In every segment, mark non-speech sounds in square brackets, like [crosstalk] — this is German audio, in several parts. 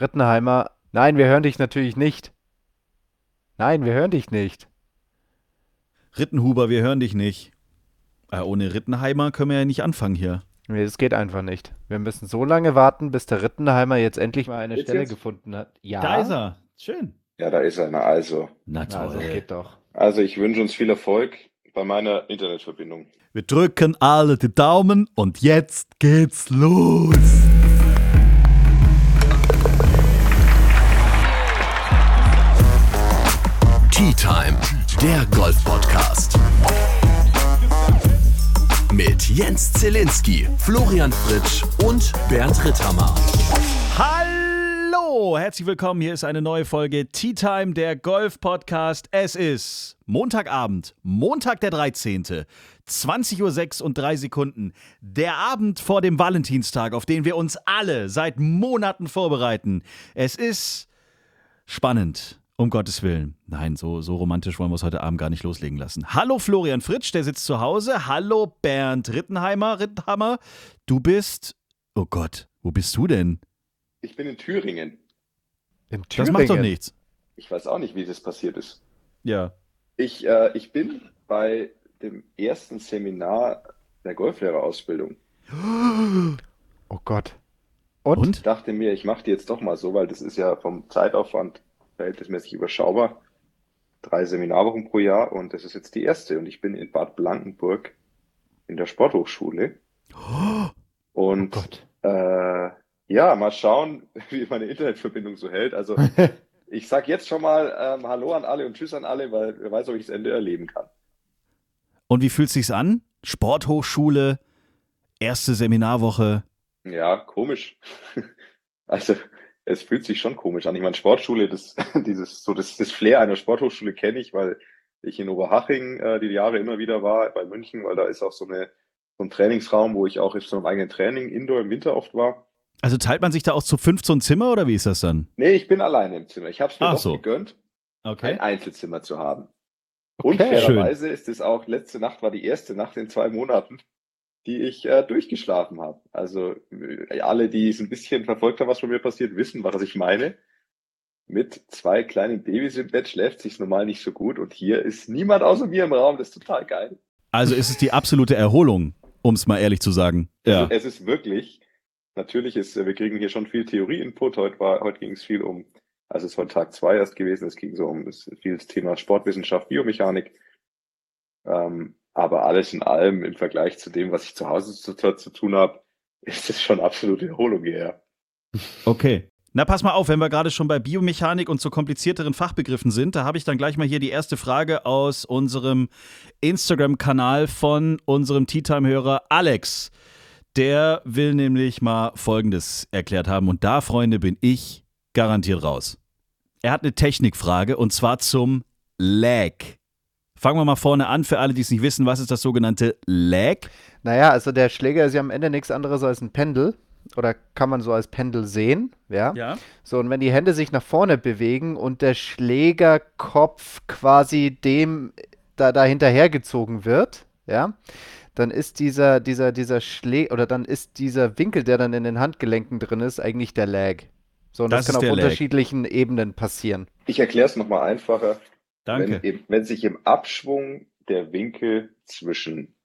Rittenheimer, nein, wir hören dich natürlich nicht. Nein, wir hören dich nicht. Rittenhuber, wir hören dich nicht. Äh, ohne Rittenheimer können wir ja nicht anfangen hier. Nee, das geht einfach nicht. Wir müssen so lange warten, bis der Rittenheimer jetzt endlich mal eine Jetzt, Stelle jetzt? gefunden hat. Ja, Da ist er. Schön. Ja, da ist einer. Also, Na Na, Also toll. geht doch. also ich wünsche uns viel Erfolg bei meiner Internetverbindung. Wir drücken alle die Daumen und jetzt geht's los. Der Golf-Podcast. Mit Jens Zielinski, Florian Fritsch und Bernd Ritthammer. Hallo, herzlich willkommen. Hier ist eine neue Folge Tea Time, der Golf-Podcast. Es ist Montagabend, Montag der 13. 20.06 Uhr und drei Sekunden. Der Abend vor dem Valentinstag, auf den wir uns alle seit Monaten vorbereiten. Es ist spannend. Um Gottes Willen. Nein, so, so romantisch wollen wir es heute Abend gar nicht loslegen lassen. Hallo Florian Fritsch, der sitzt zu Hause. Hallo Bernd Rittenheimer, Rittenhammer. Du bist. Oh Gott, wo bist du denn? Ich bin in Thüringen. In Das macht doch Thüringen. nichts. Ich weiß auch nicht, wie das passiert ist. Ja. Ich, äh, ich bin bei dem ersten Seminar der Golflehrerausbildung. Oh Gott. Und? Und? Ich dachte mir, ich mache die jetzt doch mal so, weil das ist ja vom Zeitaufwand verhältnismäßig überschaubar. Drei Seminarwochen pro Jahr und das ist jetzt die erste. Und ich bin in Bad Blankenburg in der Sporthochschule. Oh Und Gott. Äh, ja, mal schauen, [laughs] wie meine Internetverbindung so hält. Also [laughs] ich sag jetzt schon mal ähm, Hallo an alle und Tschüss an alle, weil wer weiß, ob ich das Ende erleben kann. Und wie fühlt sich's an? Sporthochschule, erste Seminarwoche. Ja, komisch. [laughs] Also es fühlt sich schon komisch an. Ich meine, Sportschule, das, [laughs] dieses, so das, das Flair einer Sporthochschule kenne ich, weil ich in Oberhaching äh, die Jahre immer wieder war, bei München, weil da ist auch so eine so ein Trainingsraum, wo ich auch auf so einem eigenen Training Indoor im Winter oft war. Also teilt man sich da auch zu 15 Zimmer oder wie ist das dann? Nee, ich bin alleine im Zimmer. Ich habe es mir Ach doch so. gegönnt. ein Einzelzimmer zu haben. Und Okay, fairerweise ist es auch, letzte Nacht war die erste Nacht in zwei Monaten, die ich äh, durchgeschlafen habe. Also äh, alle, die es ein bisschen verfolgt haben, was von mir passiert, wissen, was ich meine. Mit zwei kleinen Babys im Bett schläft sich normal nicht so gut und hier ist niemand außer mir im Raum. Das ist total geil. Also ist es die absolute Erholung, um es mal ehrlich zu sagen. Ja. Es ist wirklich, natürlich ist, äh, wir kriegen hier schon viel Theorie-Input. Heute war, heute ging es viel um, also es ist heute Tag zwei erst gewesen, es ging so um das, viel Thema Sportwissenschaft, Biomechanik. Ähm, aber alles in allem im Vergleich zu dem, was ich zu Hause zu, zu tun habe, [laughs] ist es schon absolute Erholung hierher. Okay. Na, pass mal auf, wenn wir gerade schon bei Biomechanik und so komplizierteren Fachbegriffen sind, da habe ich dann gleich mal hier die erste Frage aus unserem Instagram-Kanal von unserem Tea Time-Hörer Alex. Der will nämlich mal Folgendes erklärt haben und da, Freunde, bin ich garantiert raus. Er hat eine Technikfrage und zwar zum Lag. Fangen wir mal vorne an, für alle, die es nicht wissen, was ist das sogenannte Lag? Naja, also der Schläger ist ja am Ende nichts anderes als ein Pendel. Oder kann man so als Pendel sehen, ja? Ja. So, und wenn die Hände sich nach vorne bewegen und der Schlägerkopf quasi dem da, da hinterhergezogen wird, ja, dann ist dieser, dieser, dieser Schlä oder dann ist dieser Winkel, der dann in den Handgelenken drin ist, eigentlich der Lag. So, und das, Das kann auf der Lag. unterschiedlichen Ebenen passieren. Ich erkläre es nochmal einfacher. Danke. Wenn, wenn sich im Abschwung der Winkel zwischen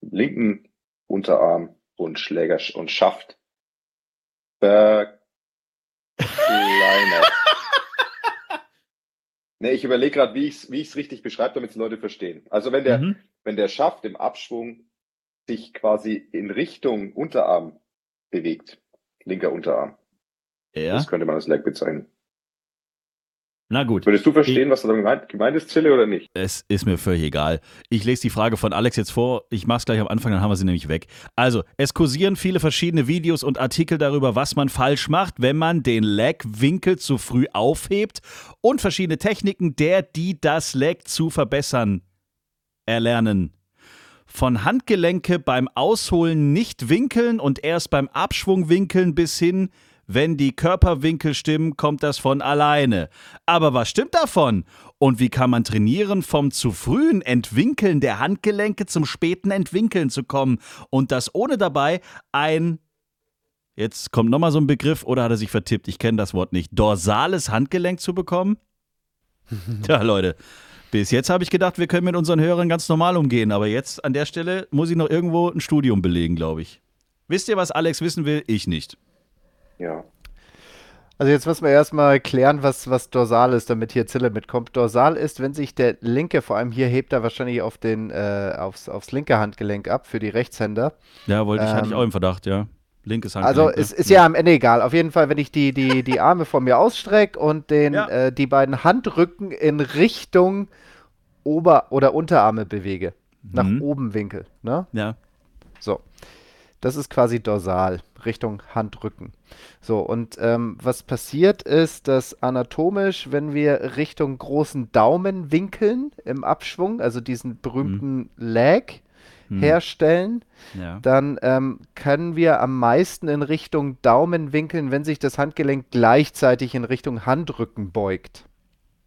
linken Unterarm und Schläger und Schaft verkleinert. [laughs] nee, ich überlege gerade, wie ich es wie ich's richtig beschreibe, damit es Leute verstehen. Also wenn der, Mhm. wenn der Schaft im Abschwung sich quasi in Richtung Unterarm bewegt, linker Unterarm, Ja. das könnte man als Lag bezeichnen. Na gut. Würdest du verstehen, was da gemeint, gemeint ist, Zille, oder nicht? Es ist mir völlig egal. Ich lese die Frage von Alex jetzt vor. Ich mache es gleich am Anfang, dann haben wir sie nämlich weg. Also, es kursieren viele verschiedene Videos und Artikel darüber, was man falsch macht, wenn man den Lag-Winkel zu früh aufhebt und verschiedene Techniken, der die das Lag zu verbessern erlernen. Von Handgelenke beim Ausholen nicht winkeln und erst beim Abschwung winkeln bis hin, wenn die Körperwinkel stimmen, kommt das von alleine. Aber was stimmt davon? Und wie kann man trainieren, vom zu frühen Entwinkeln der Handgelenke zum späten Entwinkeln zu kommen und das ohne dabei ein Jetzt kommt nochmal so ein Begriff oder hat er sich vertippt? Ich kenne das Wort nicht. Dorsales Handgelenk zu bekommen? [laughs] Tja, Leute, bis jetzt habe ich gedacht, wir können mit unseren Hörern ganz normal umgehen, aber jetzt an der Stelle muss ich noch irgendwo ein Studium belegen, glaube ich. Wisst ihr, was Alex wissen will? Ich nicht. Ja. Also jetzt müssen wir erstmal klären, was, was dorsal ist, damit hier Zille mitkommt. Dorsal ist, wenn sich der linke, vor allem hier hebt er wahrscheinlich auf den, äh, aufs, aufs linke Handgelenk ab für die Rechtshänder. Ja, wollte ich, hatte ich Ähm, auch im Verdacht, ja. Linkes Also Handgelenk. es ne? ist ja am Ende egal. Auf jeden Fall, wenn ich die, die, die Arme vor mir ausstrecke und den, Ja. äh, die beiden Handrücken in Richtung Ober- oder Unterarme bewege. Nach Mhm. oben winkel. Ne? Ja. So. Das ist quasi dorsal, Richtung Handrücken. So, und ähm, was passiert ist, dass anatomisch, wenn wir Richtung großen Daumen winkeln im Abschwung, also diesen berühmten Lag Hm. herstellen, ja. dann ähm, können wir am meisten in Richtung Daumen winkeln, wenn sich das Handgelenk gleichzeitig in Richtung Handrücken beugt.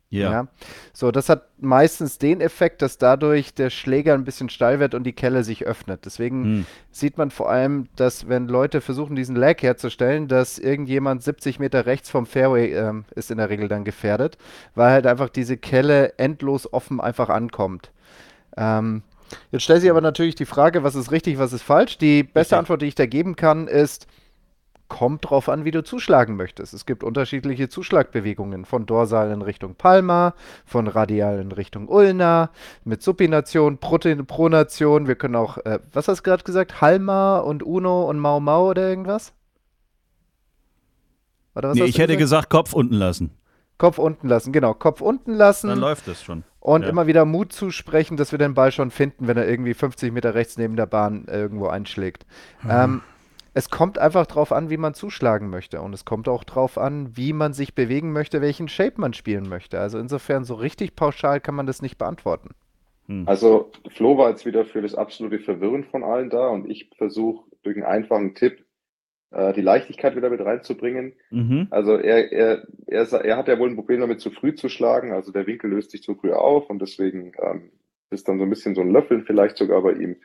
Ja. So, das hat meistens den Effekt, dass dadurch der Schläger ein bisschen steil wird und die Kelle sich öffnet. Deswegen Hm. sieht man vor allem, dass wenn Leute versuchen, diesen Lag herzustellen, dass irgendjemand 70 Meter rechts vom Fairway ähm, ist in der Regel dann gefährdet, weil halt einfach diese Kelle endlos offen einfach ankommt. Ähm, jetzt stellt sich aber natürlich die Frage, was ist richtig, was ist falsch. Die beste Richtig. Antwort, die ich da geben kann, ist, kommt drauf an, wie du zuschlagen möchtest. Es gibt unterschiedliche Zuschlagbewegungen, von dorsal in Richtung Palma, von radial in Richtung Ulna, mit Supination, Prote- Pronation. Wir können auch, äh, was hast du gerade gesagt? Halma und Uno und Mau Mau oder irgendwas? Oder was Nee, ich du hätte gesagt? gesagt, Kopf unten lassen. Kopf unten lassen, genau. Kopf unten lassen. Dann läuft das schon. Und Ja. immer wieder Mut zusprechen, dass wir den Ball schon finden, wenn er irgendwie 50 Meter rechts neben der Bahn irgendwo einschlägt. Ähm, es kommt einfach drauf an, wie man zuschlagen möchte. Und es kommt auch drauf an, wie man sich bewegen möchte, welchen Shape man spielen möchte. Also insofern, so richtig pauschal kann man das nicht beantworten. Also Flo war jetzt wieder für das absolute Verwirren von allen da und ich versuche durch einen einfachen Tipp äh, die Leichtigkeit wieder mit reinzubringen. Mhm. Also er, er, er, er hat ja wohl ein Problem damit, zu früh zu schlagen. Also der Winkel löst sich zu früh auf und deswegen ähm, ist dann so ein bisschen so ein Löffeln vielleicht sogar bei ihm.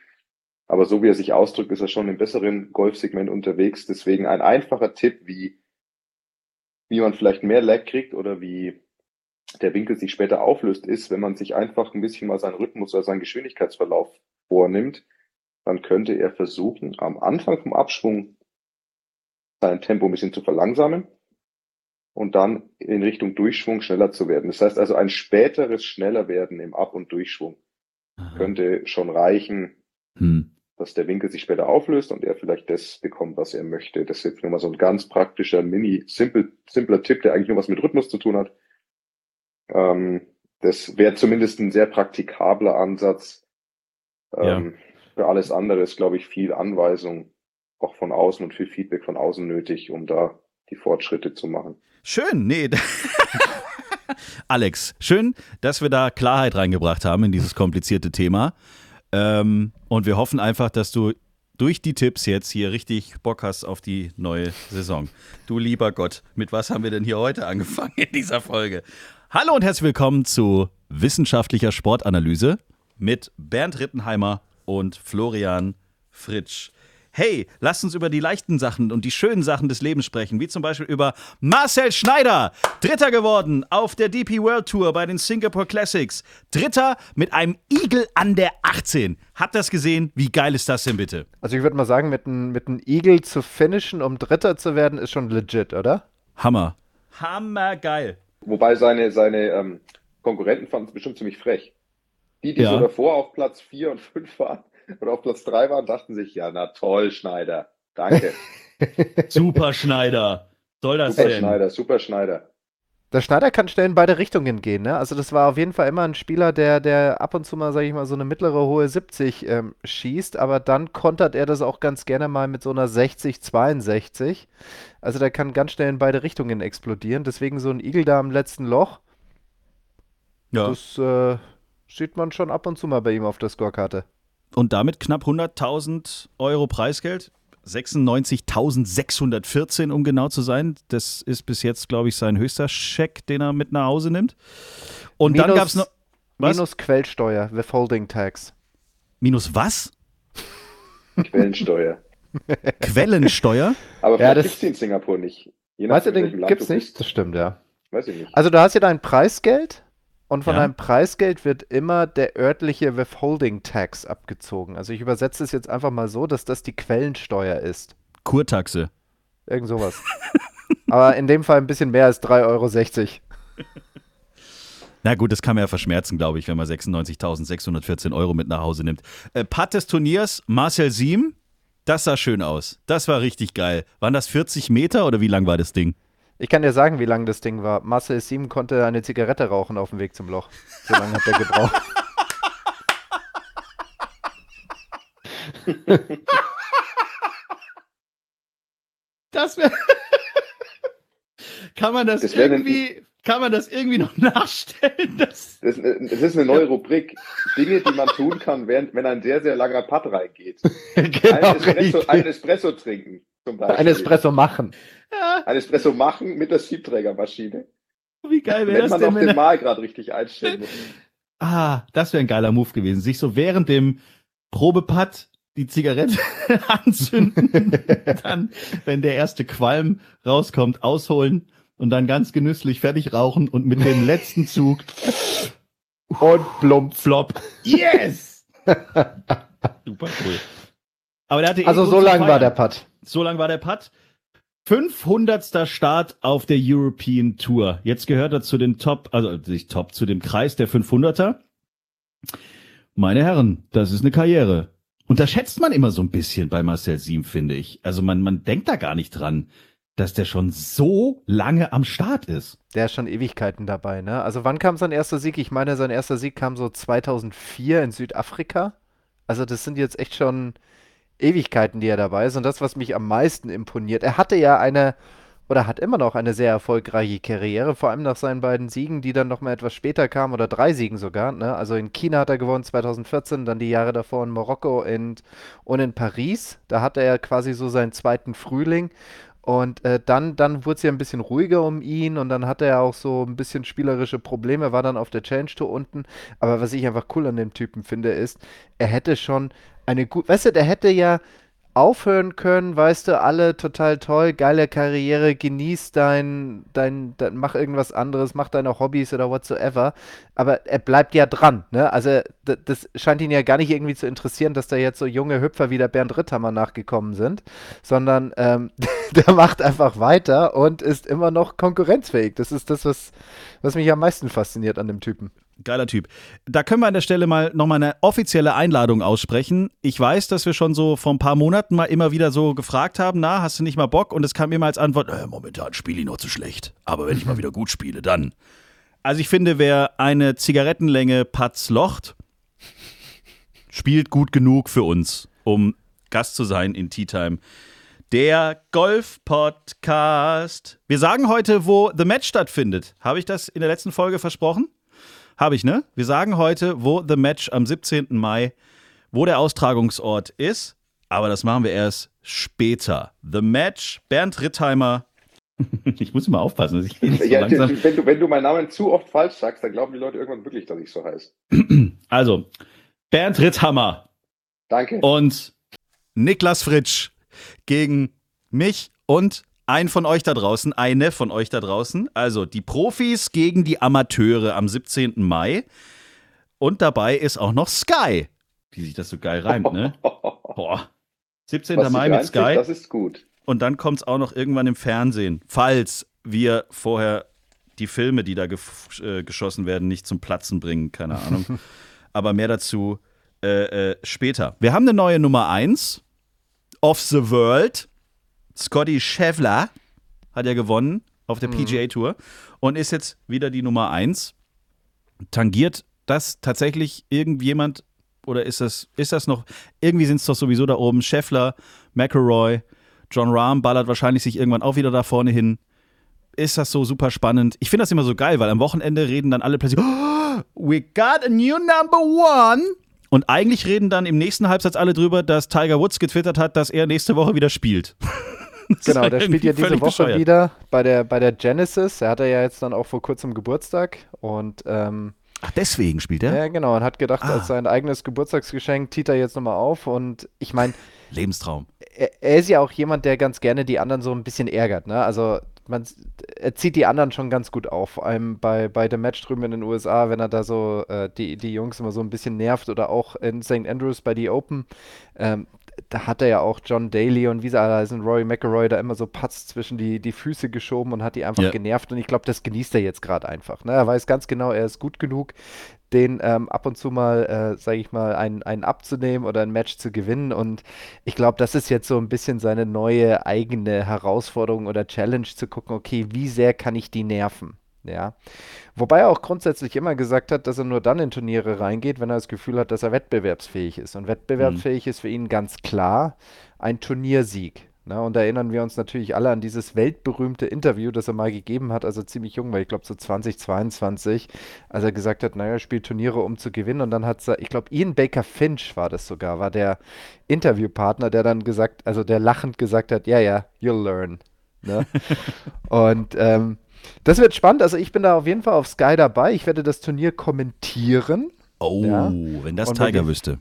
Aber so wie er sich ausdrückt, ist er schon im besseren Golfsegment unterwegs. Deswegen ein einfacher Tipp, wie, wie man vielleicht mehr Lag kriegt oder wie der Winkel sich später auflöst, ist, wenn man sich einfach ein bisschen mal seinen Rhythmus oder seinen Geschwindigkeitsverlauf vornimmt, dann könnte er versuchen, am Anfang vom Abschwung sein Tempo ein bisschen zu verlangsamen und dann in Richtung Durchschwung schneller zu werden. Das heißt also ein späteres schneller werden im Ab- und Durchschwung könnte schon reichen, Hm. dass der Winkel sich später auflöst und er vielleicht das bekommt, was er möchte. Das ist jetzt nur mal so ein ganz praktischer, mini, simpel, simpler Tipp, der eigentlich nur was mit Rhythmus zu tun hat. Ähm, das wäre zumindest ein sehr praktikabler Ansatz. Ähm, Für alles andere ist, glaube ich, viel Anweisung auch von außen und viel Feedback von außen nötig, um da die Fortschritte zu machen. Schön, nee. [laughs] Alex, schön, dass wir da Klarheit reingebracht haben in dieses komplizierte Thema. Ähm, und wir hoffen einfach, dass du durch die Tipps jetzt hier richtig Bock hast auf die neue Saison. Du lieber Gott, mit was haben wir denn hier heute angefangen in dieser Folge? Hallo und herzlich willkommen zu wissenschaftlicher Sportanalyse mit Bernd Rittenheimer und Florian Fritsch. Hey, lasst uns über die leichten Sachen und die schönen Sachen des Lebens sprechen, wie zum Beispiel über Marcel Schneider, Dritter geworden auf der DP World Tour bei den Singapore Classics. Dritter mit einem Igel an der 18. Habt ihr das gesehen? Wie geil ist das denn bitte? Also ich würde mal sagen, mit einem mit Eagle zu finishen, um Dritter zu werden, ist schon legit, oder? Hammer. Hammergeil. Wobei seine, seine ähm, Konkurrenten fanden es bestimmt ziemlich frech. Die, die Ja. so davor auf Platz 4 und 5 waren [laughs] oder auf Platz 3 waren, dachten sich, ja, na toll, Schneider. Danke. [laughs] Super Schneider. Soll das Super denn? Schneider, super Schneider. Der Schneider kann schnell in beide Richtungen gehen, ne? Also das war auf jeden Fall immer ein Spieler, der, der ab und zu mal, sage ich mal, so eine mittlere hohe 70 ähm, schießt, aber dann kontert er das auch ganz gerne mal mit so einer 60, 62. Also der kann ganz schnell in beide Richtungen explodieren. Deswegen so ein Igel da im letzten Loch, Ja. das äh, sieht man schon ab und zu mal bei ihm auf der Scorekarte. Und damit knapp 100.000 Euro Preisgeld. 96.614, um genau zu sein. Das ist bis jetzt, glaube ich, sein höchster Scheck, den er mit nach Hause nimmt. Und dann Minus- gab es noch. Was? Minus Quellsteuer, Withholding Tax. Minus was? Quellensteuer. [laughs] Quellensteuer? Aber Ja, vielleicht das- gibt's die in Singapur nicht. Je Weißt du, den gibt's du nicht? Das stimmt, ja. Weiß ich nicht. Also du hast ja dein Preisgeld und von Ja. deinem Preisgeld wird immer der örtliche Withholding Tax abgezogen. Also ich übersetze es jetzt einfach mal so, dass das die Quellensteuer ist. Kurtaxe. Irgend sowas. [laughs] Aber in dem Fall ein bisschen mehr als 3,60 Euro. [laughs] Na gut, das kann man ja verschmerzen, glaube ich, wenn man 96.614 Euro mit nach Hause nimmt. Äh, Putt des Turniers, Marcel Siem, das sah schön aus. Das war richtig geil. Waren das 40 Meter oder wie lang war das Ding? Ich kann dir sagen, wie lang das Ding war. Marcel Sieben konnte eine Zigarette rauchen auf dem Weg zum Loch. So lange hat er gebraucht. [laughs] Das wäre. kann man das, Das irgendwie. Kann man das irgendwie noch nachstellen? Das Das, äh, das ist eine neue Rubrik. Dinge, die man tun kann, während, wenn ein sehr, sehr langer Putt reingeht. [laughs] genau, Ein Espresso, richtig. ein Espresso trinken. Zum Beispiel. Ein Espresso machen. ja, Ein Espresso machen mit der Siebträgermaschine. wie geil wäre Wenn das man denn? Wenn den er, Mal gerade richtig einstellen muss. [laughs] ah, das wäre ein geiler Move gewesen. Sich so während dem Probeputt die Zigarette [laughs] anzünden, [laughs] dann, wenn der erste Qualm rauskommt, ausholen und dann ganz genüsslich fertig rauchen und mit dem letzten Zug Und plump. Flop. Yes! Super cool. Aber der hatte Also so lang war der Putt. So lang war der Putt. 500. Start auf der European Tour. Jetzt gehört er zu den Top, also nicht Top, zu dem Kreis der 500er. Meine Herren, das ist eine Karriere. Unterschätzt man immer so ein bisschen bei Marcel Siem, finde ich. Also man, man denkt da gar nicht dran, dass der schon so lange am Start ist. Der ist schon Ewigkeiten dabei, ne? Also wann kam sein erster Sieg? Ich meine, sein erster Sieg kam so 2004 in Südafrika. Also das sind jetzt echt schon Ewigkeiten, die er dabei ist. Und das, was mich am meisten imponiert, er hatte ja eine, oder hat immer noch eine sehr erfolgreiche Karriere, vor allem nach seinen beiden Siegen, die dann noch mal etwas später kamen, oder drei Siegen sogar, ne? Also in China hat er gewonnen 2014, dann die Jahre davor in Marokko und, und in Paris. Da hatte er quasi so seinen zweiten Frühling. Und äh, dann, dann wurde es ja ein bisschen ruhiger um ihn und dann hatte er auch so ein bisschen spielerische Probleme, war dann auf der Challenge Tour unten. Aber was ich einfach cool an dem Typen finde, ist, er hätte schon eine gute, weißt du, der hätte ja aufhören können, weißt du, alle total toll, geile Karriere, genieß dein, dein, dein, mach irgendwas anderes, mach deine Hobbys oder whatsoever. Aber er bleibt ja dran, ne? Also das scheint ihn ja gar nicht irgendwie zu interessieren, dass da jetzt so junge Hüpfer wie der Bernd Ritthammer nachgekommen sind, sondern ähm, [laughs] der macht einfach weiter und ist immer noch konkurrenzfähig. Das ist das, was, was mich am meisten fasziniert an dem Typen. Geiler Typ. Da können wir an der Stelle mal nochmal eine offizielle Einladung aussprechen. Ich weiß, dass wir schon so vor ein paar Monaten mal immer wieder so gefragt haben, na, hast du nicht mal Bock? Und es kam immer als Antwort, äh, momentan spiele ich noch zu schlecht. Aber wenn ich mal wieder gut spiele, dann. Also ich finde, wer eine Zigarettenlänge Patz locht, spielt gut genug für uns, um Gast zu sein in Tea Time. Der Golf-Podcast. Wir sagen heute, wo The Match stattfindet. Habe ich das in der letzten Folge versprochen? Habe ich, ne? Wir sagen heute, wo The Match am 17. Mai, wo der Austragungsort ist. Aber das machen wir erst später. The Match, Bernd Rittheimer. [laughs] ich muss immer aufpassen, dass ich nicht so Ja, langsam. wenn, du, wenn du meinen Namen zu oft falsch sagst, dann glauben die Leute irgendwann wirklich, dass ich so heiße. [clears throat] Also, Bernd Ritthammer Danke. und Niklas Fritsch gegen mich und ein von euch da draußen, eine von euch da draußen. Also die Profis gegen die Amateure am 17. Mai. Und dabei ist auch noch Sky. Wie sich das so geil reimt, ne? [laughs] Boah. 17. Was Mai mit Sky. Das ist gut. Und dann kommt es auch noch irgendwann im Fernsehen. Falls wir vorher die Filme, die da gef- äh, geschossen werden, nicht zum Platzen bringen, keine Ahnung. [laughs] Aber mehr dazu äh, äh, später. Wir haben eine neue Nummer 1 of the World. Scotty Scheffler hat ja gewonnen auf der PGA Tour und ist jetzt wieder die Nummer 1. Tangiert das tatsächlich irgendjemand oder ist das, ist das noch, irgendwie sind es doch sowieso da oben, Scheffler, McElroy, John Rahm ballert wahrscheinlich sich irgendwann auch wieder da vorne hin. Ist das so super spannend? Ich finde das immer so geil, weil am Wochenende reden dann alle plötzlich, oh, we got a new number one. Und eigentlich reden dann im nächsten Halbsatz alle drüber, dass Tiger Woods getwittert hat, dass er nächste Woche wieder spielt. [laughs] [laughs] Genau, der spielt ja diese Woche bescheuert. wieder bei der, bei der Genesis. Er hatte ja jetzt dann auch vor kurzem Geburtstag und ähm, Ach, deswegen spielt er? ja, genau, und hat gedacht, Ah. als sein eigenes Geburtstagsgeschenk tiet er jetzt nochmal auf und ich meine, [laughs] Lebenstraum. er, er ist ja auch jemand, der ganz gerne die anderen so ein bisschen ärgert. Ne? Also man, er zieht die anderen schon ganz gut auf. Vor allem bei, bei dem Match drüben in den USA, wenn er da so äh, die, die Jungs immer so ein bisschen nervt oder auch in St. Andrews bei die Open. Ähm, da hat er ja auch John Daly und wie sie alle heißen, Rory McElroy da immer so Patz zwischen die, die Füße geschoben und hat die einfach Ja. genervt. Und ich glaube, das genießt er jetzt gerade einfach. Ne? Er weiß ganz genau, er ist gut genug, den ähm, ab und zu mal, äh, sage ich mal, einen, einen abzunehmen oder ein Match zu gewinnen. Und ich glaube, das ist jetzt so ein bisschen seine neue eigene Herausforderung oder Challenge zu gucken, okay, wie sehr kann ich die nerven? Ja. Wobei er auch grundsätzlich immer gesagt hat, dass er nur dann in Turniere reingeht, wenn er das Gefühl hat, dass er wettbewerbsfähig ist. Und wettbewerbsfähig ist für ihn ganz klar ein Turniersieg. Ne? Und da erinnern wir uns natürlich alle an dieses weltberühmte Interview, das er mal gegeben hat, also ziemlich jung war, ich glaube so 2022, als er gesagt hat, naja, spielt Turniere, um zu gewinnen. Und dann hat er, ich glaube, Ian Baker Finch war das sogar, war der Interviewpartner, der dann gesagt, also der lachend gesagt hat, ja, ja, you'll learn. Ne? [laughs] Und ähm, das wird spannend. Also ich bin da auf jeden Fall auf Sky dabei. Ich werde das Turnier kommentieren, Oh, Ja. wenn das Und Tiger wirklich- wüsste.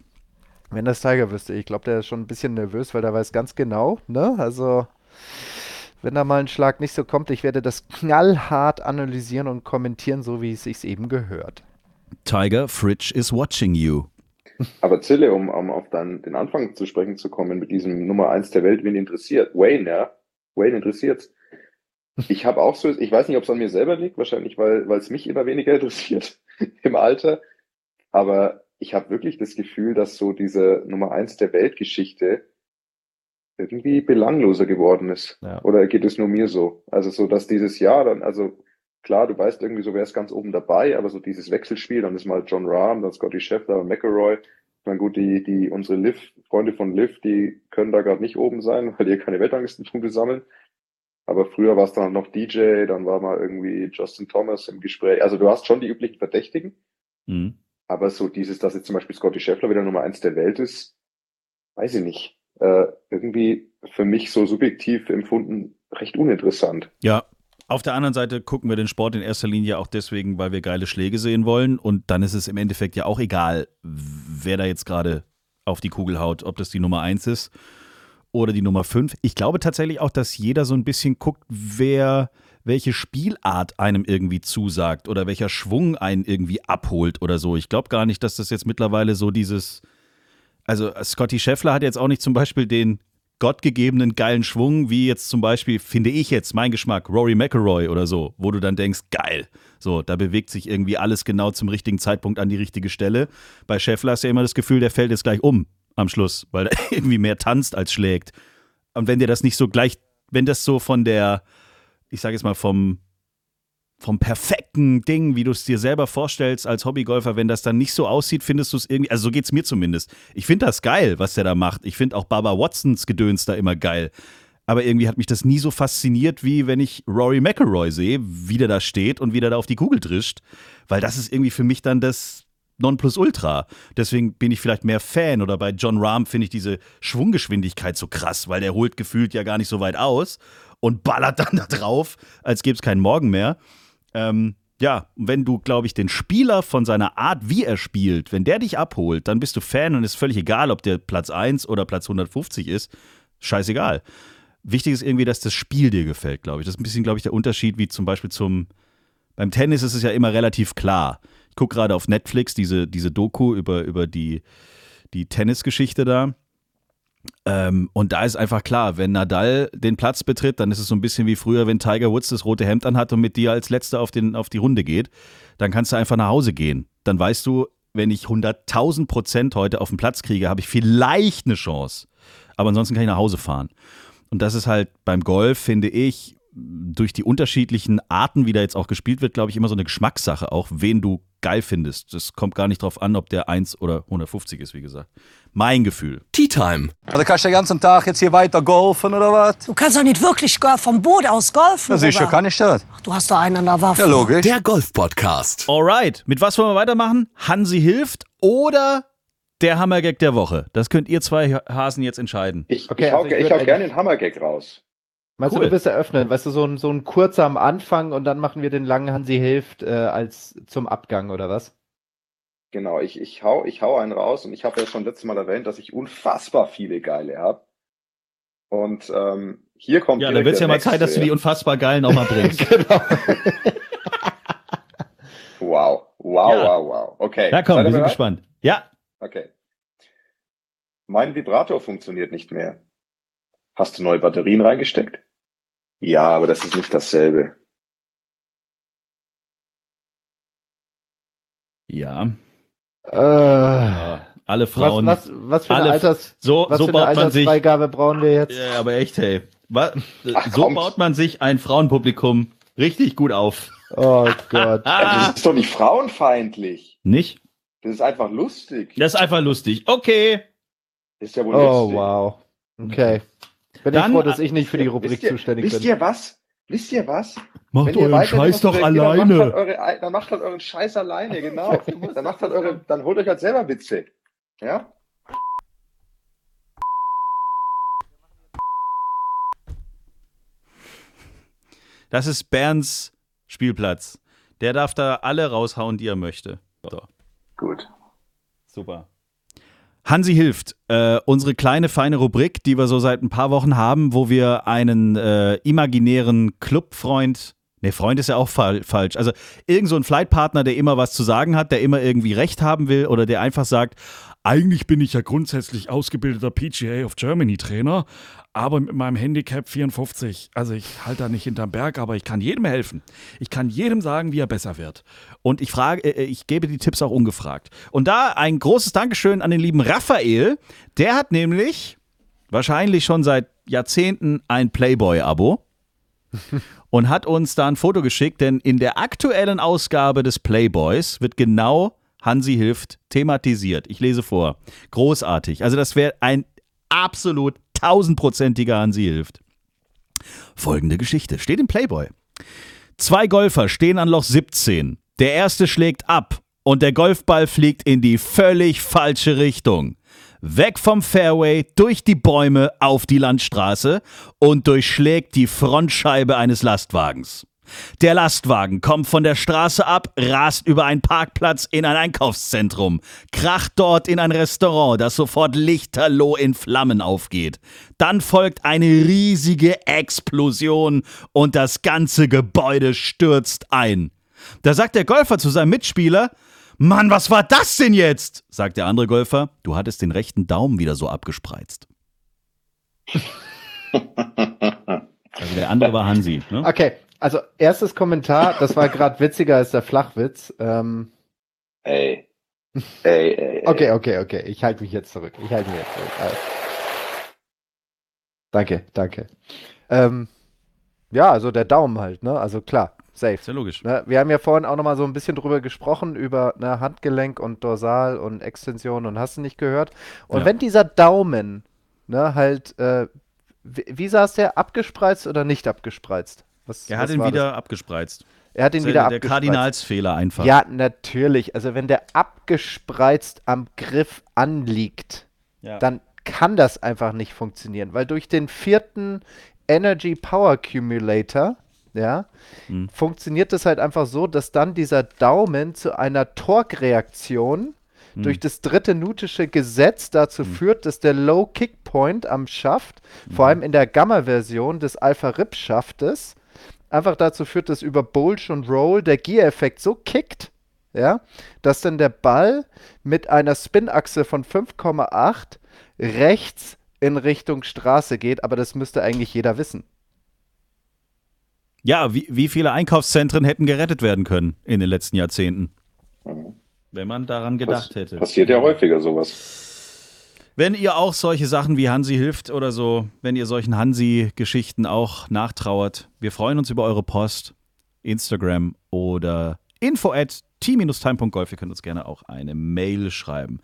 wenn das Tiger wüsste. Ich glaube, der ist schon ein bisschen nervös, weil der weiß ganz genau, ne? Also wenn da mal ein Schlag nicht so kommt, ich werde das knallhart analysieren und kommentieren, so wie es sich eben gehört. Tiger, Fritsch is watching you. Aber Zille, um, um auf dann den Anfang zu sprechen zu kommen mit diesem Nummer eins der Welt, wen interessiert? Wayne, ja? Wayne interessiert's. Ich habe auch so, ich weiß nicht, ob es an mir selber liegt, wahrscheinlich, weil es mich immer weniger interessiert [laughs] im Alter. Aber ich habe wirklich das Gefühl, dass so diese Nummer eins der Weltgeschichte irgendwie belangloser geworden ist. Ja. Oder geht es nur mir so? Also so, dass dieses Jahr dann, also klar, du weißt irgendwie so, wer ist ganz oben dabei, aber so dieses Wechselspiel, dann ist mal John Rahm, dann Scotty Scheffler und McElroy. Ich meine, gut, die, die, unsere Liv, Freunde von Liv, die können da gerade nicht oben sein, weil die keine Weltranglistenpunkte sammeln. Aber früher war es dann noch DJ, dann war mal irgendwie Justin Thomas im Gespräch. Also du hast schon die üblichen Verdächtigen, Mhm. aber so dieses, dass jetzt zum Beispiel Scotty Scheffler wieder Nummer eins der Welt ist, weiß ich nicht. Äh, irgendwie für mich so subjektiv empfunden recht uninteressant. Ja, auf der anderen Seite gucken wir den Sport in erster Linie auch deswegen, weil wir geile Schläge sehen wollen. Und dann ist es im Endeffekt ja auch egal, wer da jetzt gerade auf die Kugel haut, ob das die Nummer 1 ist oder die Nummer 5. Ich glaube tatsächlich auch, dass jeder so ein bisschen guckt, wer welche Spielart einem irgendwie zusagt oder welcher Schwung einen irgendwie abholt oder so. Ich glaube gar nicht, dass das jetzt mittlerweile so dieses. Also Scotty Scheffler hat jetzt auch nicht zum Beispiel den gottgegebenen geilen Schwung, wie jetzt zum Beispiel, finde ich jetzt, mein Geschmack, Rory McElroy oder so, wo du dann denkst, geil. So, da bewegt sich irgendwie alles genau zum richtigen Zeitpunkt an die richtige Stelle. Bei Scheffler hast du ja immer das Gefühl, der fällt jetzt gleich um am Schluss, weil er [laughs] irgendwie mehr tanzt als schlägt. Und wenn dir das nicht so gleich, wenn das so von der, ich sage jetzt mal, vom, vom perfekten Ding, wie du es dir selber vorstellst als Hobbygolfer, wenn das dann nicht so aussieht, findest du es irgendwie, also so geht es mir zumindest. Ich finde das geil, was der da macht. Ich finde auch Barbara Watsons Gedöns da immer geil. Aber irgendwie hat mich das nie so fasziniert, wie wenn ich Rory McElroy sehe, wie der da steht und wie der da auf die Kugel drischt. Weil das ist irgendwie für mich dann das Nonplusultra. Deswegen bin ich vielleicht mehr Fan. Oder bei John Rahm finde ich diese Schwunggeschwindigkeit so krass, weil der holt gefühlt ja gar nicht so weit aus und ballert [laughs] dann da drauf, als gäbe es keinen Morgen mehr. Ähm, ja, wenn du, glaube ich, den Spieler von seiner Art, wie er spielt, wenn der dich abholt, dann bist du Fan und ist völlig egal, ob der Platz 1 oder Platz 150 ist. Scheißegal. Wichtig ist irgendwie, dass das Spiel dir gefällt, glaube ich. Das ist ein bisschen, glaube ich, der Unterschied, wie zum Beispiel zum. Beim Tennis ist es ja immer relativ klar. Ich gucke gerade auf Netflix diese, diese Doku über, über die, die Tennisgeschichte da. Ähm, und da ist einfach klar, wenn Nadal den Platz betritt, dann ist es so ein bisschen wie früher, wenn Tiger Woods das rote Hemd anhat und mit dir als Letzter auf, den, auf die Runde geht. Dann kannst du einfach nach Hause gehen. Dann weißt du, wenn ich 100.000 Prozent heute auf den Platz kriege, habe ich vielleicht eine Chance. Aber ansonsten kann ich nach Hause fahren. Und das ist halt beim Golf, finde ich, durch die unterschiedlichen Arten, wie da jetzt auch gespielt wird, glaube ich, immer so eine Geschmackssache, auch wen du geil findest. Das kommt gar nicht drauf an, ob der 1 oder 150 ist, wie gesagt. Mein Gefühl. Tea Time. Also kannst du den ganzen Tag jetzt hier weiter golfen oder was? Du kannst doch nicht wirklich vom Boot aus golfen. Ja, sicher kann ich das. Ach, Du hast doch einen an der Waffe. Ja, logisch. Der Golf-Podcast. Alright, mit was wollen wir weitermachen? Hansi hilft oder der Hammergag der Woche? Das könnt ihr zwei Hasen jetzt entscheiden. Ich, Okay, ich hau, also ich ich hau gerne den Hammergag raus. Meinst Cool. du, du bist eröffnen? Weißt du, so ein, so ein kurzer am Anfang und dann machen wir den langen Hansi hilft äh, als zum Abgang oder was? Genau, ich, ich hau, ich hau einen raus und ich habe ja schon letztes Mal erwähnt, dass ich unfassbar viele geile habe. Und ähm, hier kommt Ja, da direkt wird es ja mal. Zeit, dass du die unfassbar geilen auch mal bringst. [laughs] [laughs] Wow, wow, Ja. wow, wow. Okay. Ja, komm, Seid wir sind bereit? gespannt. Ja, Okay. Mein Vibrator funktioniert nicht mehr. Hast du neue Batterien reingesteckt? Ja, aber das ist nicht dasselbe. ja. Äh, ja. Alle was, Frauen. was, was für eine, alle- Alters, so was so für eine baut man sich. Brauchen wir jetzt? Ja, aber echt, hey. Was, Ach, so komm. baut man sich ein Frauenpublikum richtig gut auf. Oh Gott. Ah, [laughs] Das ist doch nicht frauenfeindlich. nicht? Das ist einfach lustig. Das ist einfach lustig. Okay. Das ist ja wohl Oh, lustig. wow. Okay. Bin Dann- ich froh, dass ich nicht für die Rubrik wisst ihr, zuständig wisst bin. ihr was? Wisst ihr was? Macht Wenn euren Scheiß doch demonstriert, Dann macht, alleine. halt eure, dann macht halt euren Scheiß alleine, genau. [laughs] dann macht halt eure, dann holt euch halt selber Witze. Ja? Das ist Bernds Spielplatz. Der darf da alle raushauen, die er möchte. So. Gut. Super. Hansi hilft. Äh, unsere kleine feine Rubrik, die wir so seit ein paar Wochen haben, wo wir einen äh, imaginären Clubfreund, ne, Freund ist ja auch fal falsch. Also irgend so ein Flightpartner, der immer was zu sagen hat, der immer irgendwie Recht haben will oder der einfach sagt, Eigentlich bin ich ja grundsätzlich ausgebildeter PGA of Germany Trainer, aber mit meinem Handicap 54. Also ich halte da nicht hinterm Berg, aber ich kann jedem helfen. Ich kann jedem sagen, wie er besser wird. Und ich frage, äh, ich gebe die Tipps auch ungefragt. Und da ein großes Dankeschön an den lieben Raphael. Der hat nämlich wahrscheinlich schon seit Jahrzehnten ein Playboy-Abo [laughs] und hat uns da ein Foto geschickt, denn in der aktuellen Ausgabe des Playboys wird genau Hansi hilft thematisiert. Ich lese vor. Großartig. Also das wäre ein absolut tausendprozentiger Hansi hilft. Folgende Geschichte steht im Playboy. Zwei Golfer stehen an Loch 17. Der erste schlägt ab und der Golfball fliegt in die völlig falsche Richtung. Weg vom Fairway, durch die Bäume auf die Landstraße und durchschlägt die Frontscheibe eines Lastwagens. Der Lastwagen kommt von der Straße ab, rast über einen Parkplatz in ein Einkaufszentrum, kracht dort in ein Restaurant, das sofort lichterloh in Flammen aufgeht. Dann folgt eine riesige Explosion und das ganze Gebäude stürzt ein. Da sagt der Golfer zu seinem Mitspieler, Mann, was war das denn jetzt? sagt der andere Golfer, du hattest den rechten Daumen wieder so abgespreizt. [laughs] Also der andere war Hansi. Ne? Okay, also erstes Kommentar, das war gerade witziger als der Flachwitz. Ähm, Ey. [laughs] Ey, ey, ey. okay, okay, okay, ich halte mich jetzt zurück. Ich halte mich jetzt zurück. Also. Danke, danke. Ähm, ja, also der Daumen halt, ne? Also klar, safe. Ist ja logisch. Ne, wir haben ja vorhin auch nochmal so ein bisschen drüber gesprochen, über ne, Handgelenk und Dorsal und Extension und hast du nicht gehört. Und Ja. wenn dieser Daumen, ne, halt, äh, wie, wie saß der, abgespreizt oder nicht abgespreizt? Was, Er hat was ihn wieder abgespreizt. Das? Er hat ihn Der- wieder der abgespreizt. Kardinalsfehler einfach. Ja, natürlich. Also wenn der abgespreizt am Griff anliegt, Ja. dann kann das einfach nicht funktionieren, weil durch den vierten Energy Power Accumulator, ja, Hm. funktioniert es halt einfach so, dass dann dieser Daumen zu einer Torque-Reaktion Hm. durch das dritte Newtische Gesetz dazu führt, dass der Low Kick Point am Schaft, vor allem in der Gamma-Version des Alpha-Rip-Schaftes, einfach dazu führt, dass über Bulge und Roll der Gear-Effekt so kickt, ja, dass dann der Ball mit einer Spinachse von 5,8 rechts in Richtung Straße geht, aber das müsste eigentlich jeder wissen. Ja, wie, wie viele Einkaufszentren hätten gerettet werden können in den letzten Jahrzehnten? Wenn man daran gedacht Pass- hätte. Passiert ja häufiger sowas. Wenn ihr auch solche Sachen wie Hansi hilft oder so, wenn ihr solchen Hansi-Geschichten auch nachtrauert, wir freuen uns über eure Post, Instagram oder info at t-time.golf. Ihr könnt uns gerne auch eine Mail schreiben.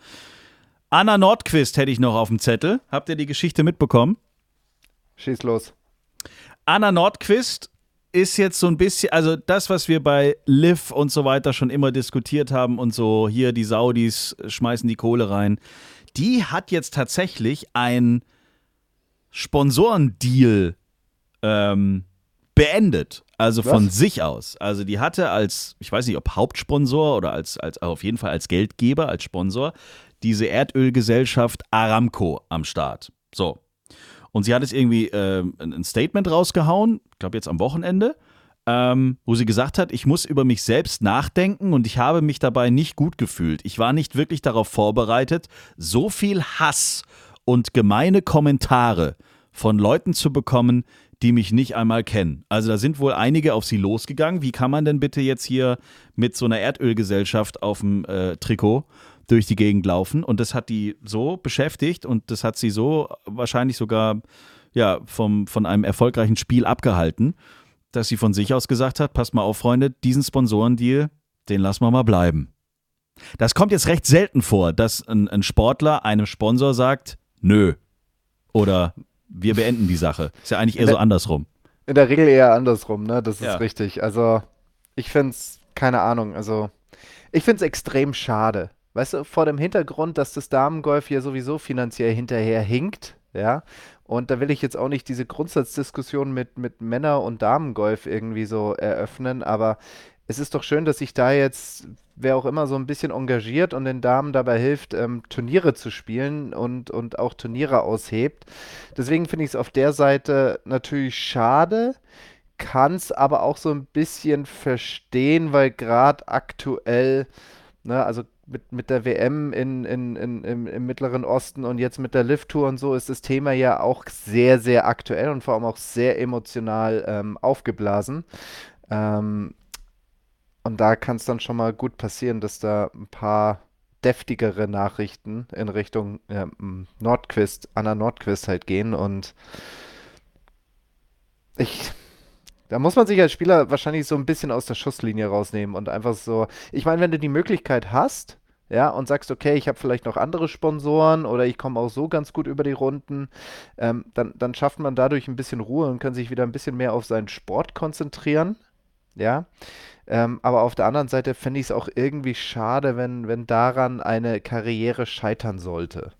Anna Nordquist hätte ich noch auf dem Zettel. Habt ihr die Geschichte mitbekommen? Schieß los. Anna Nordquist ist jetzt so ein bisschen, also das, was wir bei Liv und so weiter schon immer diskutiert haben und so, hier die Saudis schmeißen die Kohle rein, die hat jetzt tatsächlich ein Sponsorendeal ähm, beendet. Also Was? von sich aus. Also die hatte als, ich weiß nicht, ob Hauptsponsor oder als, als auf jeden Fall als Geldgeber, als Sponsor, diese Erdölgesellschaft Aramco am Start. So. Und sie hat jetzt irgendwie äh, ein ein Statement rausgehauen, ich glaube jetzt am Wochenende, ähm, wo sie gesagt hat, ich muss über mich selbst nachdenken und ich habe mich dabei nicht gut gefühlt. Ich war nicht wirklich darauf vorbereitet, so viel Hass und gemeine Kommentare von Leuten zu bekommen, die mich nicht einmal kennen. Also da sind wohl einige auf sie losgegangen. Wie kann man denn bitte jetzt hier mit so einer Erdölgesellschaft auf dem äh, Trikot durch die Gegend laufen? Und das hat die so beschäftigt und das hat sie so wahrscheinlich sogar ja, vom, von einem erfolgreichen Spiel abgehalten, dass sie von sich aus gesagt hat, passt mal auf, Freunde, diesen Sponsorendeal, den lassen wir mal bleiben. Das kommt jetzt recht selten vor, dass ein, ein Sportler einem Sponsor sagt, nö. Oder wir beenden die Sache. Ist ja eigentlich eher so andersrum. In der Regel eher andersrum, ne? Das ist Ja. richtig. Also, ich finde es, keine Ahnung, also, ich finde es extrem schade. Weißt du, vor dem Hintergrund, dass das Damengolf ja sowieso finanziell hinterher hinkt, ja. Und da will ich jetzt auch nicht diese Grundsatzdiskussion mit, mit Männer- und Damengolf irgendwie so eröffnen, aber es ist doch schön, dass sich da jetzt wer auch immer so ein bisschen engagiert und den Damen dabei hilft, ähm, Turniere zu spielen und, und auch Turniere aushebt. Deswegen finde ich es auf der Seite natürlich schade, kann es aber auch so ein bisschen verstehen, weil gerade aktuell, ne, also mit, mit der WM in, in, in, im, im Mittleren Osten und jetzt mit der Lift-Tour und so ist das Thema ja auch sehr, sehr aktuell und vor allem auch sehr emotional ähm, aufgeblasen. Ähm, und da kann es dann schon mal gut passieren, dass da ein paar deftigere Nachrichten in Richtung ähm, Nordquist, Anna Nordquist halt gehen und ich, da muss man sich als Spieler wahrscheinlich so ein bisschen aus der Schusslinie rausnehmen und einfach so, ich meine, wenn du die Möglichkeit hast, ja, und sagst, okay, ich habe vielleicht noch andere Sponsoren oder ich komme auch so ganz gut über die Runden, ähm, dann, dann schafft man dadurch ein bisschen Ruhe und kann sich wieder ein bisschen mehr auf seinen Sport konzentrieren, ja. Ähm, aber auf der anderen Seite fände ich es auch irgendwie schade, wenn, wenn daran eine Karriere scheitern sollte.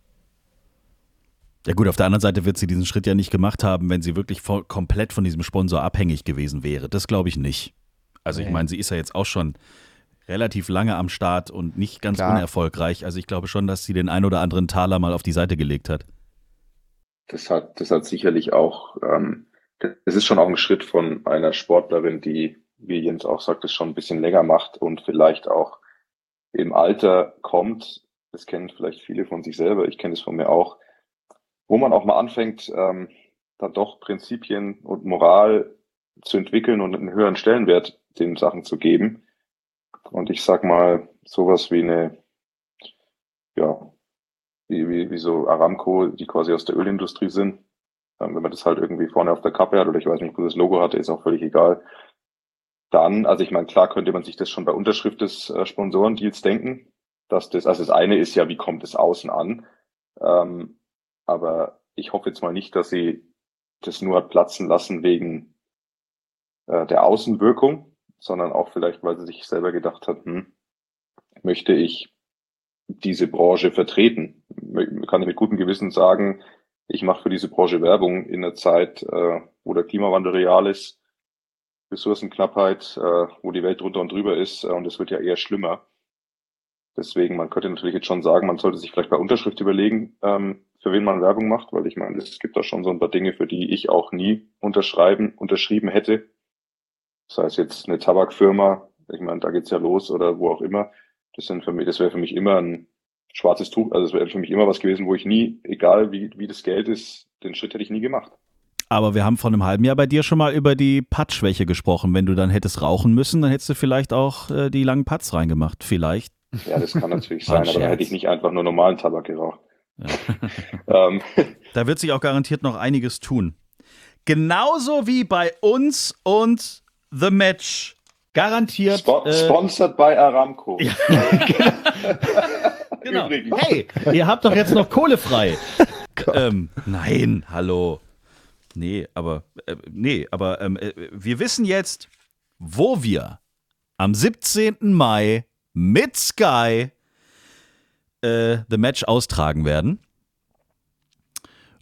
Ja gut, auf der anderen Seite wird sie diesen Schritt ja nicht gemacht haben, wenn sie wirklich voll, komplett von diesem Sponsor abhängig gewesen wäre. Das glaube ich nicht. Also ich Nee. meine, sie ist ja jetzt auch schon relativ lange am Start und nicht ganz Klar. unerfolgreich. Also ich glaube schon, dass sie den ein oder anderen Taler mal auf die Seite gelegt hat. Das hat, das hat sicherlich auch, ähm, das ist schon auch ein Schritt von einer Sportlerin, die, wie Jens auch sagt, es schon ein bisschen länger macht und vielleicht auch im Alter kommt. Das kennen vielleicht viele von sich selber. Ich kenne es von mir auch, wo man auch mal anfängt, ähm, dann doch Prinzipien und Moral zu entwickeln und einen höheren Stellenwert den Sachen zu geben. Und ich sag mal, sowas wie eine, ja, wie, wie, wie so Aramco, die quasi aus der Ölindustrie sind. Ähm, wenn man das halt irgendwie vorne auf der Kappe hat oder ich weiß nicht, wo das Logo hatte, ist auch völlig egal. Dann, also ich meine, klar könnte man sich das schon bei Unterschrift des äh, Sponsorendeals denken, dass das, also das eine ist ja, wie kommt es außen an? Ähm, aber ich hoffe jetzt mal nicht, dass sie das nur hat platzen lassen wegen äh, der Außenwirkung, sondern auch vielleicht, weil sie sich selber gedacht hat, hm, möchte ich diese Branche vertreten? Kann ich mit gutem Gewissen sagen, ich mache für diese Branche Werbung in einer Zeit, äh, wo der Klimawandel real ist, Ressourcenknappheit, äh, wo die Welt drunter und drüber ist äh, und es wird ja eher schlimmer. Deswegen, man könnte natürlich jetzt schon sagen, man sollte sich vielleicht bei Unterschrift überlegen, ähm, für wen man Werbung macht, weil ich meine, es gibt da schon so ein paar Dinge, für die ich auch nie unterschreiben, unterschrieben hätte. Sei es jetzt eine Tabakfirma, ich meine, da geht's ja los oder wo auch immer. Das sind für mich, das wäre für mich immer ein schwarzes Tuch, also es wäre für mich immer was gewesen, wo ich nie, egal wie, wie das Geld ist, den Schritt hätte ich nie gemacht. Aber wir haben vor einem halben Jahr bei dir schon mal über die Puttschwäche gesprochen. Wenn du dann hättest rauchen müssen, dann hättest du vielleicht auch äh, die langen Putts reingemacht. Vielleicht. Ja, das kann natürlich sein, aber dann hätte ich nicht einfach nur normalen Tabak geraucht. [laughs] ähm, Da wird sich auch garantiert noch einiges tun. Genauso wie bei uns und The Match. Garantiert. spo äh, sponsored by Aramco. [laughs] Genau. Übrigens. Hey, ihr habt doch jetzt noch Kohle frei. [laughs] ähm, nein, hallo. Nee, aber äh, nee, aber ähm, äh, wir wissen jetzt, wo wir am 17. Mai mit Sky äh, The Match austragen werden.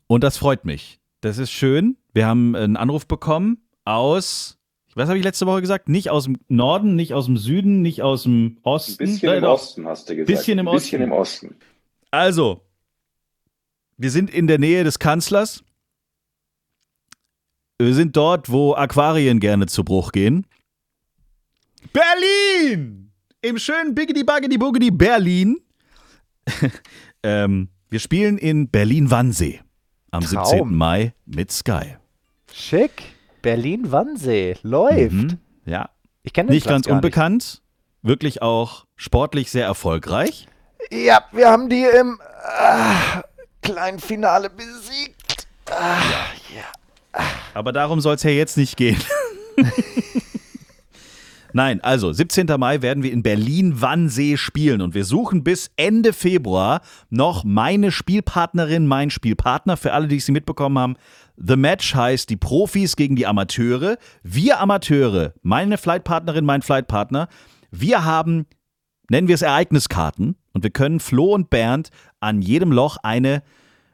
Und das freut mich. Das ist schön. Wir haben einen Anruf bekommen aus, was habe ich letzte Woche gesagt? Nicht aus dem Norden, nicht aus dem Süden, nicht aus dem Ein Osten. bisschen Nein, im Osten, hast du gesagt. Bisschen im Ein bisschen Osten. im Osten. Also, wir sind in der Nähe des Kanzlers. Wir sind dort, wo Aquarien gerne zu Bruch gehen. Berlin! Im schönen Biggity Buggity Boogity Berlin. [laughs] ähm, wir spielen in Berlin-Wannsee am Traum. 17. Mai mit Sky. Schick. Berlin-Wannsee. Läuft. Mhm. Ja, Ich kenne nicht Platz ganz unbekannt. Wirklich auch sportlich sehr erfolgreich. Nicht. Ja, wir haben die im ah, kleinen Finale besiegt. Ah, ja. Aber darum soll es ja jetzt nicht gehen. [laughs] Nein, also 17. Mai werden wir in Berlin-Wannsee spielen und wir suchen bis Ende Februar noch meine Spielpartnerin, mein Spielpartner. Für alle, die es nicht mitbekommen haben, The Match heißt die Profis gegen die Amateure. Wir Amateure, meine Flightpartnerin, mein Flightpartner, wir haben, nennen wir es Ereigniskarten und wir können Flo und Bernd an jedem Loch eine,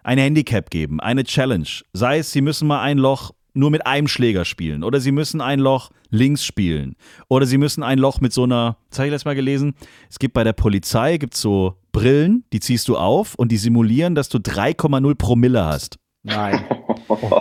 eine Handicap geben, eine Challenge. Sei es, sie müssen mal ein Loch nur mit einem Schläger spielen oder sie müssen ein Loch links spielen oder sie müssen ein Loch mit so einer, das habe ich letztes Mal gelesen, es gibt bei der Polizei gibt's so Brillen, die ziehst du auf und die simulieren, dass du 3,0 Promille hast. Nein. [laughs]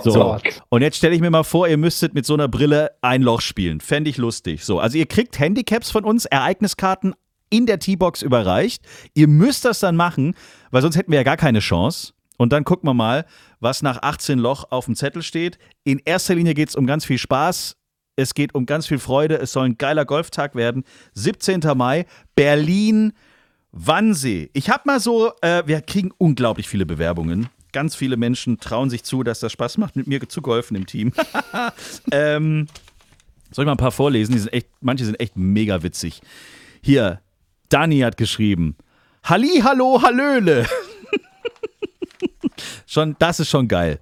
So. Und jetzt stelle ich mir mal vor, ihr müsstet mit so einer Brille ein Loch spielen. Fände ich lustig. So, also ihr kriegt Handicaps von uns, Ereigniskarten in der T-Box überreicht. Ihr müsst das dann machen, weil sonst hätten wir ja gar keine Chance. Und dann gucken wir mal, was nach 18 Loch auf dem Zettel steht. In erster Linie geht es um ganz viel Spaß. Es geht um ganz viel Freude. Es soll ein geiler Golftag werden. 17. Mai, Berlin, Wannsee. Ich habe mal so, äh, wir kriegen unglaublich viele Bewerbungen. Ganz viele Menschen trauen sich zu, dass das Spaß macht, mit mir zu golfen im Team. [laughs] ähm, soll ich mal ein paar vorlesen? Die sind echt, manche sind echt mega witzig. Hier, Dani hat geschrieben: Halli, hallo, hallöle. Schon, das ist schon geil.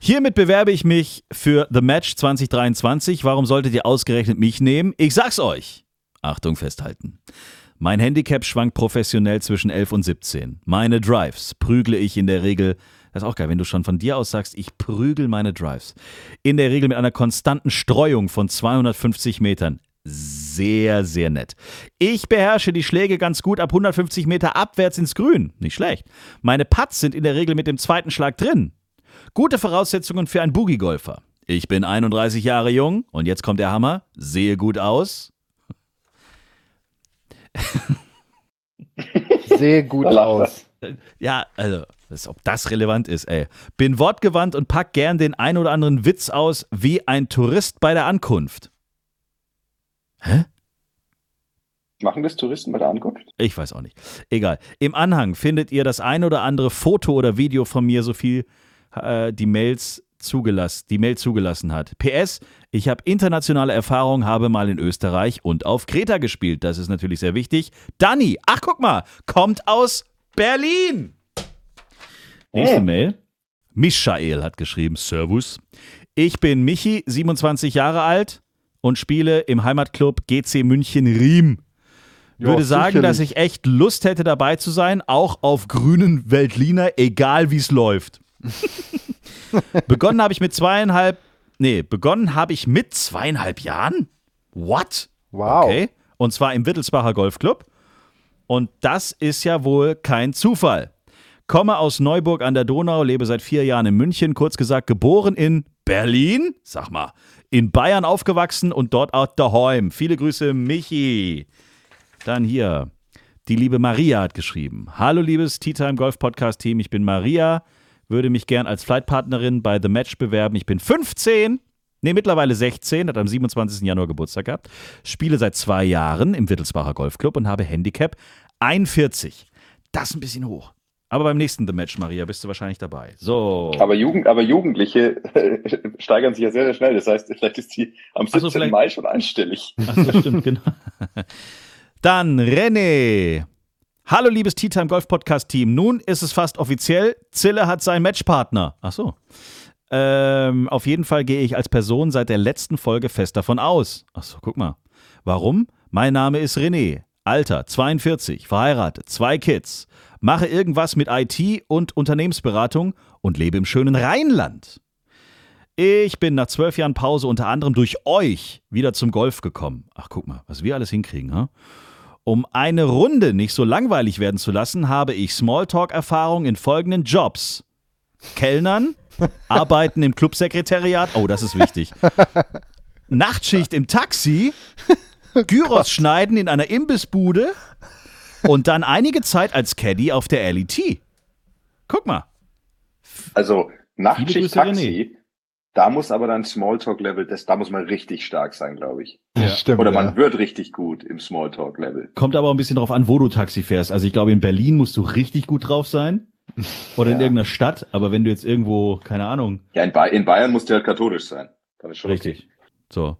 Hiermit bewerbe ich mich für The Match 2023. Warum solltet ihr ausgerechnet mich nehmen? Ich sag's euch. Achtung, festhalten. Mein Handicap schwankt professionell zwischen 11 und 17. Meine Drives prügle ich in der Regel, das ist auch geil, wenn du schon von dir aus sagst, ich prügel meine Drives, in der Regel mit einer konstanten Streuung von 250 Metern. Sehr, sehr nett. Ich beherrsche die Schläge ganz gut ab 150 Meter abwärts ins Grün. Nicht schlecht. Meine Putts sind in der Regel mit dem zweiten Schlag drin. Gute Voraussetzungen für einen Boogie-Golfer. Ich bin 31 Jahre jung und jetzt kommt der Hammer. Sehe gut aus. [laughs] Sehe gut aus. Ja, also, ob das relevant ist, ey. Bin wortgewandt und pack gern den ein oder anderen Witz aus wie ein Tourist bei der Ankunft. Hä? Machen das Touristen bei der Ankunft? Ich weiß auch nicht. Egal. Im Anhang findet ihr das ein oder andere Foto oder Video von mir, so viel äh, die Mails zugelassen, die Mail zugelassen hat. PS, ich habe internationale Erfahrung, habe mal in Österreich und auf Kreta gespielt. Das ist natürlich sehr wichtig. Dani, ach guck mal, kommt aus Berlin. Nächste Hm. Mail. Michael hat geschrieben, Servus. Ich bin Michi, 27 Jahre alt und spiele im Heimatclub GC München Riem. Würde Ja, sagen, sicherlich. dass ich echt Lust hätte dabei zu sein, auch auf grünen Weltliner, egal wie es läuft. [laughs] begonnen habe ich mit zweieinhalb, nee, begonnen habe ich mit zweieinhalb Jahren? What? Wow. Okay. Und zwar im Wittelsbacher Golfclub. Und das ist ja wohl kein Zufall. Komme aus Neuburg an der Donau, lebe seit vier Jahren in München, kurz gesagt geboren in Berlin, sag mal, in Bayern aufgewachsen und dort auch daheim. Viele Grüße, Michi. Dann hier, die liebe Maria hat geschrieben. Hallo liebes Tea Time Golf Podcast Team, ich bin Maria, würde mich gern als Flightpartnerin bei The Match bewerben. Ich bin 15, nee, mittlerweile 16, hat am 27. Januar Geburtstag gehabt, spiele seit zwei Jahren im Wittelsbacher Golfclub und habe Handicap 41. Das ist ein bisschen hoch. Aber beim nächsten The Match, Maria, bist du wahrscheinlich dabei. So. Aber, Jugend, aber Jugendliche steigern sich ja sehr, sehr schnell. Das heißt, vielleicht ist die am Ach so, 17. vielleicht- Mai schon einstellig. Ach so, stimmt, [laughs] genau. Dann René. Hallo, liebes Tea Time Golf Podcast Team. Nun ist es fast offiziell. Zille hat seinen Matchpartner. Ach so. Ähm, auf jeden Fall gehe ich als Person seit der letzten Folge fest davon aus. Ach so, guck mal. Warum? Mein Name ist René. Alter 42, verheiratet, zwei Kids. Mache irgendwas mit IT und Unternehmensberatung und lebe im schönen Rheinland. Ich bin nach zwölf Jahren Pause unter anderem durch euch wieder zum Golf gekommen. Ach, guck mal, was wir alles hinkriegen, ha? Um eine Runde nicht so langweilig werden zu lassen, habe ich Smalltalk-Erfahrung in folgenden Jobs: Kellnern, [laughs] Arbeiten im Clubsekretariat. Oh, das ist wichtig. Nachtschicht im Taxi. [laughs] Gyros schneiden in einer Imbissbude. Und dann einige Zeit als Caddy auf der LET. Guck mal. Also Nachtschicht Taxi, da muss aber dann Smalltalk-Level, das, da muss man richtig stark sein, glaube ich. Das stimmt. Oder ja. man wird richtig gut im Smalltalk-Level. Kommt aber auch ein bisschen drauf an, wo du Taxi fährst. Also ich glaube, in Berlin musst du richtig gut drauf sein. Oder in Ja. irgendeiner Stadt. Aber wenn du jetzt irgendwo, keine Ahnung, Ja, in, ba in Bayern musst du halt katholisch sein. Dann ist schon Richtig. So.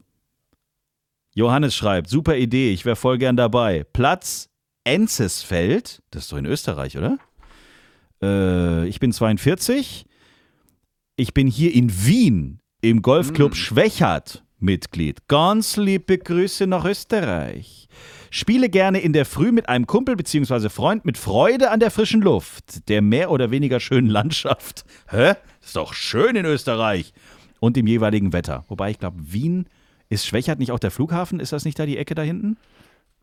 Johannes schreibt, super Idee, ich wäre voll gern dabei. Platz Enzesfeld, das ist doch in Österreich, oder? Äh, ich bin 42. Ich bin hier in Wien im Golfclub Schwächert Mitglied. Ganz liebe Grüße nach Österreich. Spiele gerne in der Früh mit einem Kumpel bzw. Freund mit Freude an der frischen Luft, der mehr oder weniger schönen Landschaft. Hä? Ist doch schön in Österreich. Und dem jeweiligen Wetter. Wobei ich glaube, Wien ist Schwächert nicht auch der Flughafen? Ist das nicht da die Ecke da hinten?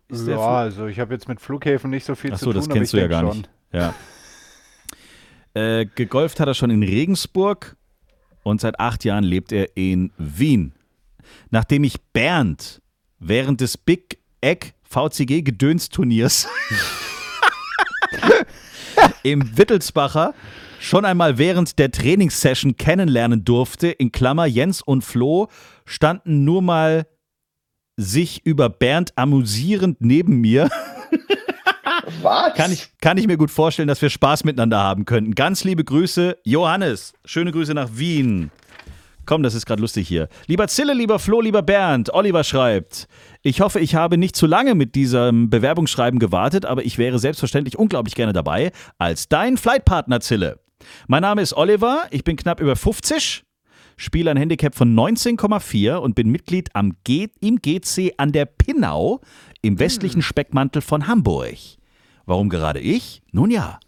Ist der ja, also ich habe jetzt mit Flughäfen nicht so viel Ach zu so, tun. das aber kennst ich du ja gar schon. nicht. Ja. [laughs] Äh, gegolft hat er schon in Regensburg und seit acht Jahren lebt er in Wien. Nachdem ich Bernd während des Big Egg VCG Gedönsturniers [laughs] im Wittelsbacher schon einmal während der Trainingssession kennenlernen durfte, in Klammer Jens und Flo standen nur mal sich über Bernd amüsierend neben mir. [laughs] Was? Kann ich, kann ich mir gut vorstellen, dass wir Spaß miteinander haben könnten. Ganz liebe Grüße, Johannes. Schöne Grüße nach Wien. Komm, das ist gerade lustig hier. Lieber Zille, lieber Flo, lieber Bernd, Oliver schreibt. Ich hoffe, ich habe nicht zu lange mit diesem Bewerbungsschreiben gewartet, aber ich wäre selbstverständlich unglaublich gerne dabei als dein Flightpartner Zille. Mein Name ist Oliver, ich bin knapp über 50, spiele ein Handicap von 19,4 und bin Mitglied am G im GC an der Pinnau im westlichen Speckmantel von Hamburg. Warum gerade ich? Nun ja.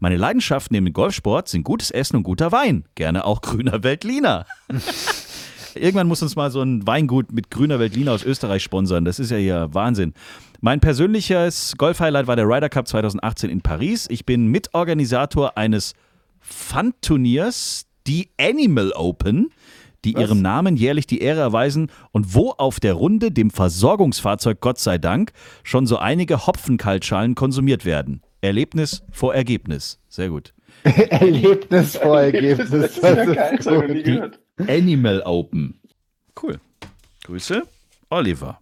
Meine Leidenschaften neben dem Golfsport sind gutes Essen und guter Wein. Gerne auch grüner Veltliner. [laughs] Irgendwann muss uns mal so ein Weingut mit grüner Veltliner aus Österreich sponsern. Das ist ja hier Wahnsinn. Mein persönliches Golf-Highlight war der Ryder Cup 2018 in Paris. Ich bin Mitorganisator eines Fun-Turniers, die Animal Open, die ihrem Namen jährlich die Ehre erweisen und wo auf der Runde, dem Versorgungsfahrzeug Gott sei Dank, schon so einige Hopfenkaltschalen konsumiert werden. Erlebnis vor Ergebnis. Sehr gut. [laughs] Erlebnis vor [laughs] Ergebnis. Das ist ja Das ist geil, gehört. Animal Open. Cool. Grüße, Oliver.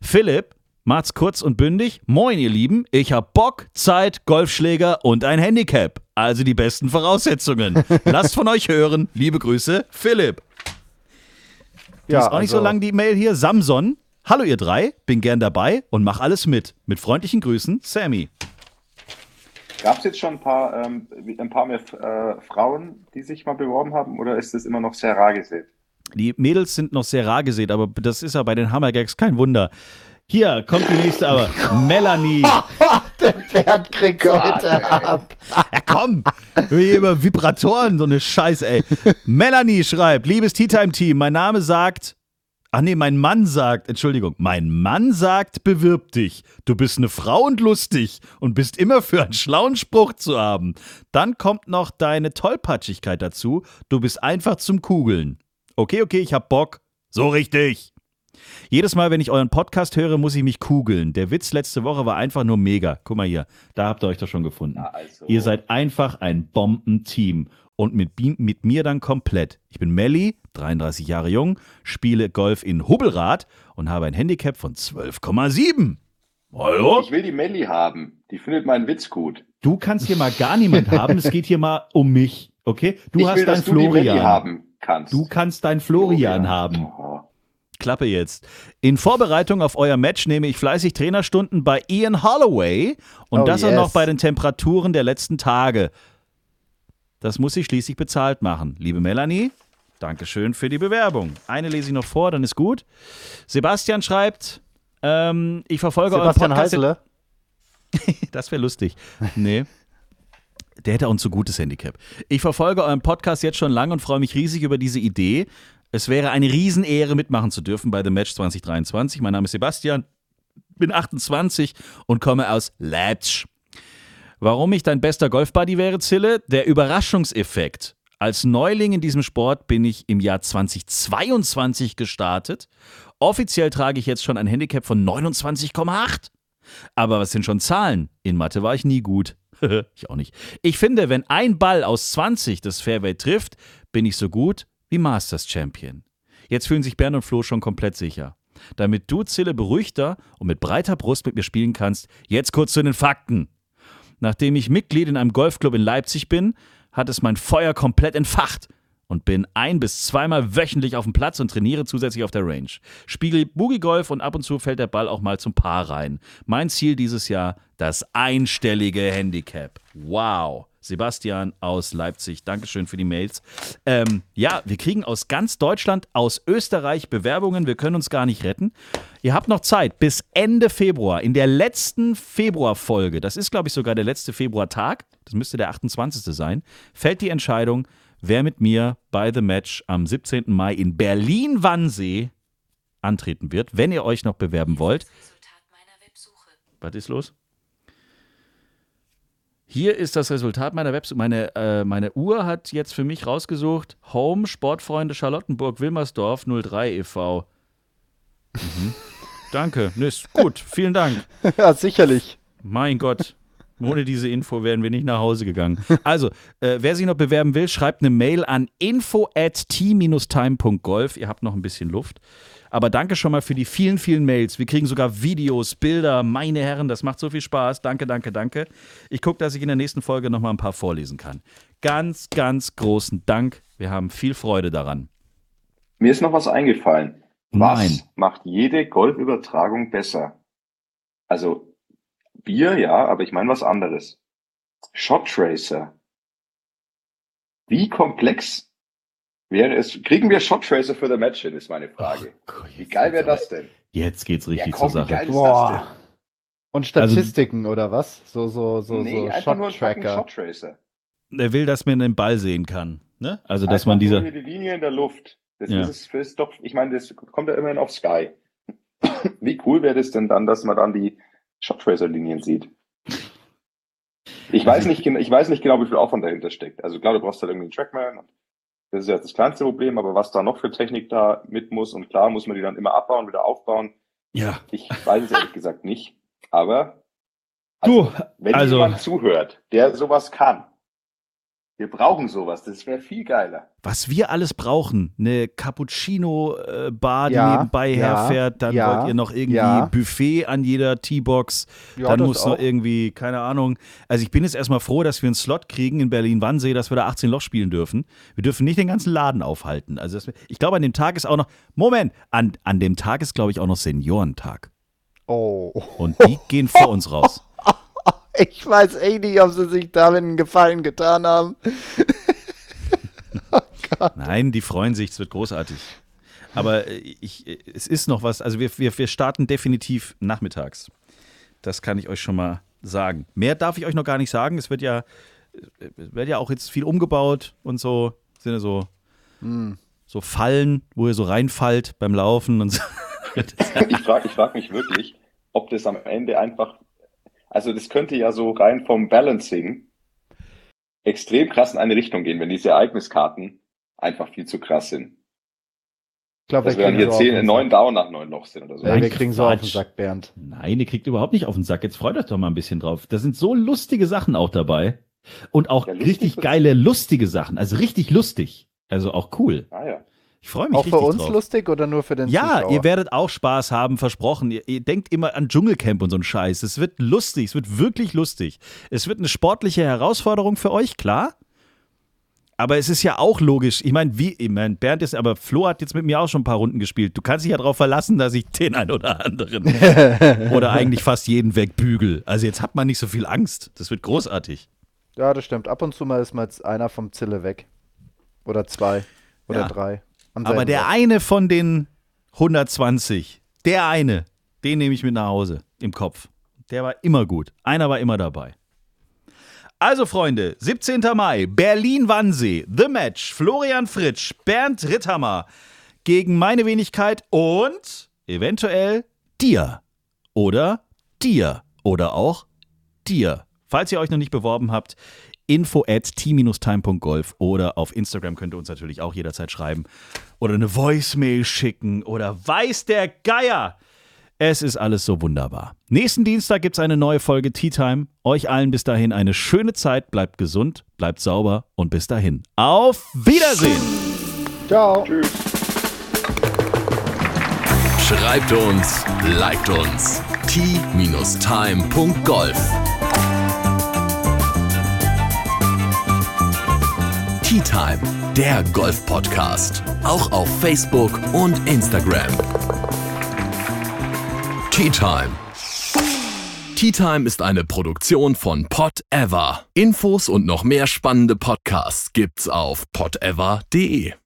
Philipp, macht's kurz und bündig. Moin, ihr Lieben. Ich hab Bock, Zeit, Golfschläger und ein Handicap. Also die besten Voraussetzungen. [laughs] Lasst von euch hören. Liebe Grüße, Philipp. Die Ja, ist auch nicht so also- lang, die Mail hier. Samson. Hallo ihr drei, bin gern dabei und mach alles mit. Mit freundlichen Grüßen, Sammy. Gab es jetzt schon ein paar, ähm, ein paar mehr äh, Frauen, die sich mal beworben haben, oder ist das immer noch sehr rar gesät? Die Mädels sind noch sehr rar gesät, aber das ist ja bei den Hammergags kein Wunder. Hier kommt die nächste, aber Melanie. [laughs] Bernd kriegt heute ab. Ja, komm, hier über Vibratoren, so eine Scheiße, ey. Melanie schreibt, liebes Tea Time Team, mein Name sagt, ach nee, mein Mann sagt, Entschuldigung, mein Mann sagt, bewirb dich. Du bist eine Frau und lustig und bist immer für einen schlauen Spruch zu haben. Dann kommt noch deine Tollpatschigkeit dazu. Du bist einfach zum Kugeln. Okay, okay, ich hab Bock. So richtig. Jedes Mal, wenn ich euren Podcast höre, muss ich mich kugeln. Der Witz letzte Woche war einfach nur mega. Guck mal hier, da habt ihr euch doch schon gefunden. also. Ihr seid einfach ein Bombenteam. Und mit, mit mir dann komplett. Ich bin Melli, 33 Jahre jung, spiele Golf in Hubbelrad und habe ein Handicap von 12,7. Hallo? Ich will die Melli haben. Die findet meinen Witz gut. Du kannst hier mal gar niemand haben. Es geht hier mal um mich. Okay? Du ich hast will, dein dass du Florian. haben kannst. Du kannst dein Florian haben. Oh. Klappe jetzt. In Vorbereitung auf euer Match nehme ich fleißig Trainerstunden bei Ian Holloway und Oh, das auch yes. noch bei den Temperaturen der letzten Tage. Das muss ich schließlich bezahlt machen. Liebe Melanie, Dankeschön für die Bewerbung. Eine lese ich noch vor, dann ist gut. Sebastian schreibt, ähm, ich verfolge Sebastian euren Podcast. Heisele. [laughs] Das wäre lustig. Nee. Der hätte auch ein zu gutes Handicap. Ich verfolge euren Podcast jetzt schon lange und freue mich riesig über diese Idee. Es wäre eine Riesenehre, mitmachen zu dürfen bei The Match 2023. Mein Name ist Sebastian, bin 28 und komme aus Leipzig. Warum ich dein bester Golfbuddy wäre, Zille? Der Überraschungseffekt. Als Neuling in diesem Sport bin ich im Jahr 2022 gestartet. Offiziell trage ich jetzt schon ein Handicap von 29,8. Aber was sind schon Zahlen? In Mathe war ich nie gut. [laughs] ich auch nicht. Ich finde, wenn ein Ball aus 20 das Fairway trifft, bin ich so gut wie Masters Champion. Jetzt fühlen sich Bernd und Flo schon komplett sicher. Damit du, Zille, beruhigter und mit breiter Brust mit mir spielen kannst, jetzt kurz zu den Fakten. Nachdem ich Mitglied in einem Golfclub in Leipzig bin, hat es mein Feuer komplett entfacht und bin ein- bis zweimal wöchentlich auf dem Platz und trainiere zusätzlich auf der Range. Spiele Boogie Golf und ab und zu fällt der Ball auch mal zum Paar rein. Mein Ziel dieses Jahr, das einstellige Handicap. Wow. Sebastian aus Leipzig, Dankeschön für die Mails. Ähm, ja, wir kriegen aus ganz Deutschland, aus Österreich Bewerbungen. Wir können uns gar nicht retten. Ihr habt noch Zeit bis Ende Februar. In der letzten Februarfolge, das ist, glaube ich, sogar der letzte Februartag, das müsste der 28. sein, fällt die Entscheidung, wer mit mir bei The Match am 17. Mai in Berlin-Wannsee antreten wird. Wenn ihr euch noch bewerben wollt. Was ist los? Hier ist das Resultat meiner Website. Meine, äh, meine Uhr hat jetzt für mich rausgesucht: Home Sportfreunde Charlottenburg Wilmersdorf 03 e.V. Mhm. Danke. Ist gut. Vielen Dank. [laughs] ja, sicherlich. Mein Gott. Ohne diese Info wären wir nicht nach Hause gegangen. [laughs] Also, äh, wer sich noch bewerben will, schreibt eine Mail an info at t-time.golf. Ihr habt noch ein bisschen Luft. Aber danke schon mal für die vielen, vielen Mails. Wir kriegen sogar Videos, Bilder. Meine Herren, das macht so viel Spaß. Danke, danke, danke. Ich gucke, dass ich in der nächsten Folge noch mal ein paar vorlesen kann. Ganz, ganz großen Dank. Wir haben viel Freude daran. Mir ist noch was eingefallen. Was Nein. macht jede Golfübertragung besser? Also Bier, ja, aber ich meine was anderes. Shot Tracer. Wie komplex wäre es? Kriegen wir Shot Tracer für das Match hin, ist meine Frage. Wie geil wäre das denn? Jetzt geht's richtig Ja, komm, zur wie Sache. Boah. Und Statistiken oder was? So, so, so? Nee, so Shot-Tracker. Shot Tracer. Er will, dass man den Ball sehen kann. Ne? Also, dass Einfach man hier die Linie in der Luft. Das Ja. ist, es- das ist doch, ich meine, das kommt ja immerhin auf Sky. Wie cool wäre das denn dann, dass man dann die Shot Tracer Linien sieht? Ich weiß nicht, ich weiß nicht genau, wie viel Aufwand dahinter steckt. Also klar, du brauchst halt irgendwie einen Trackman. Das ist ja das kleinste Problem, aber was da noch für Technik da mit muss und klar muss man die dann immer abbauen, wieder aufbauen. Ja. Ich weiß es ehrlich gesagt nicht. Aber Du, wenn also- jemand zuhört, der sowas kann, wir brauchen sowas, das wäre viel geiler. was wir alles brauchen, eine Cappuccino-Bar, die Ja, nebenbei ja, herfährt, dann ja, wollt ihr noch irgendwie. Buffet an jeder Teebox, Ja, dann muss noch irgendwie, keine Ahnung. Also ich bin jetzt erstmal froh, dass wir einen Slot kriegen in Berlin-Wannsee, dass wir da 18 Loch spielen dürfen. Wir dürfen nicht den ganzen Laden aufhalten. Also das, ich glaube, an dem Tag ist auch noch, Moment, an, an dem Tag ist, glaube ich, auch noch Seniorentag. Oh. Und die gehen vor uns raus. [laughs] Ich weiß echt nicht, ob sie sich damit einen Gefallen getan haben. [laughs] Nein, die freuen sich, es wird großartig. Aber äh, ich, äh, es ist noch was, also wir, wir, wir starten definitiv nachmittags. Das kann ich euch schon mal sagen. Mehr darf ich euch noch gar nicht sagen. Es wird ja, äh, es wird ja auch jetzt viel umgebaut und so. Es sind ja so, so Fallen, wo ihr so reinfallt beim Laufen und so. Ich frage ich frag mich wirklich, ob das am Ende einfach, also das könnte ja so rein vom Balancing extrem krass in eine Richtung gehen, wenn diese Ereigniskarten einfach viel zu krass sind. Ich glaube, wir dann hier zehn, neun Down nach neun Loch sind oder so. Ja, Nein, wir kriegen so auf den. Sack, Bernd. Nein, ihr kriegt überhaupt nicht auf den Sack. Jetzt freut euch doch mal ein bisschen drauf. Da sind so lustige Sachen auch dabei. Und auch Ja, richtig geile, lustige Sachen. Also richtig lustig. Also auch cool. Ah ja. Ich freue mich Auch für uns drauf. lustig oder nur für den Ja, Zuschauer? ihr werdet auch Spaß haben, versprochen. Ihr, ihr denkt immer an Dschungelcamp und so einen Scheiß. Es wird lustig, es wird wirklich lustig. Es wird eine sportliche Herausforderung für euch, klar. Aber es ist ja auch logisch. Ich meine, wie, ich mein, Bernd ist, aber Flo hat jetzt mit mir auch schon ein paar Runden gespielt. Du kannst dich ja darauf verlassen, dass ich den einen oder anderen [laughs] oder eigentlich fast jeden wegbügel. Also jetzt hat man nicht so viel Angst. Das wird großartig. Ja, das stimmt. Ab und zu mal ist mal jetzt einer vom Zille weg. Oder zwei. Oder Ja. drei. Aber der Ort. eine von den 120, der eine, den nehme ich mit nach Hause im Kopf. Der war immer gut. Einer war immer dabei. Also, Freunde, 17. Mai, Berlin-Wannsee, The Match, Florian Fritsch, Bernd Ritthammer gegen meine Wenigkeit und eventuell dir. Oder dir. Oder auch dir. Falls ihr euch noch nicht beworben habt, info at t-time.golf oder auf Instagram könnt ihr uns natürlich auch jederzeit schreiben oder eine Voicemail schicken oder weiß der Geier. Es ist alles so wunderbar. Nächsten Dienstag gibt es eine neue Folge Tea Time. Euch allen bis dahin eine schöne Zeit. Bleibt gesund, bleibt sauber und bis dahin. Auf Wiedersehen! Ciao. Tschüss. Schreibt uns, liked uns. t-time.golf Tea Time, der Golf-Podcast. Auch auf Facebook und Instagram. Tea Time. Tea Time ist eine Produktion von Pot Ever. Infos und noch mehr spannende Podcasts gibt's auf potever.de.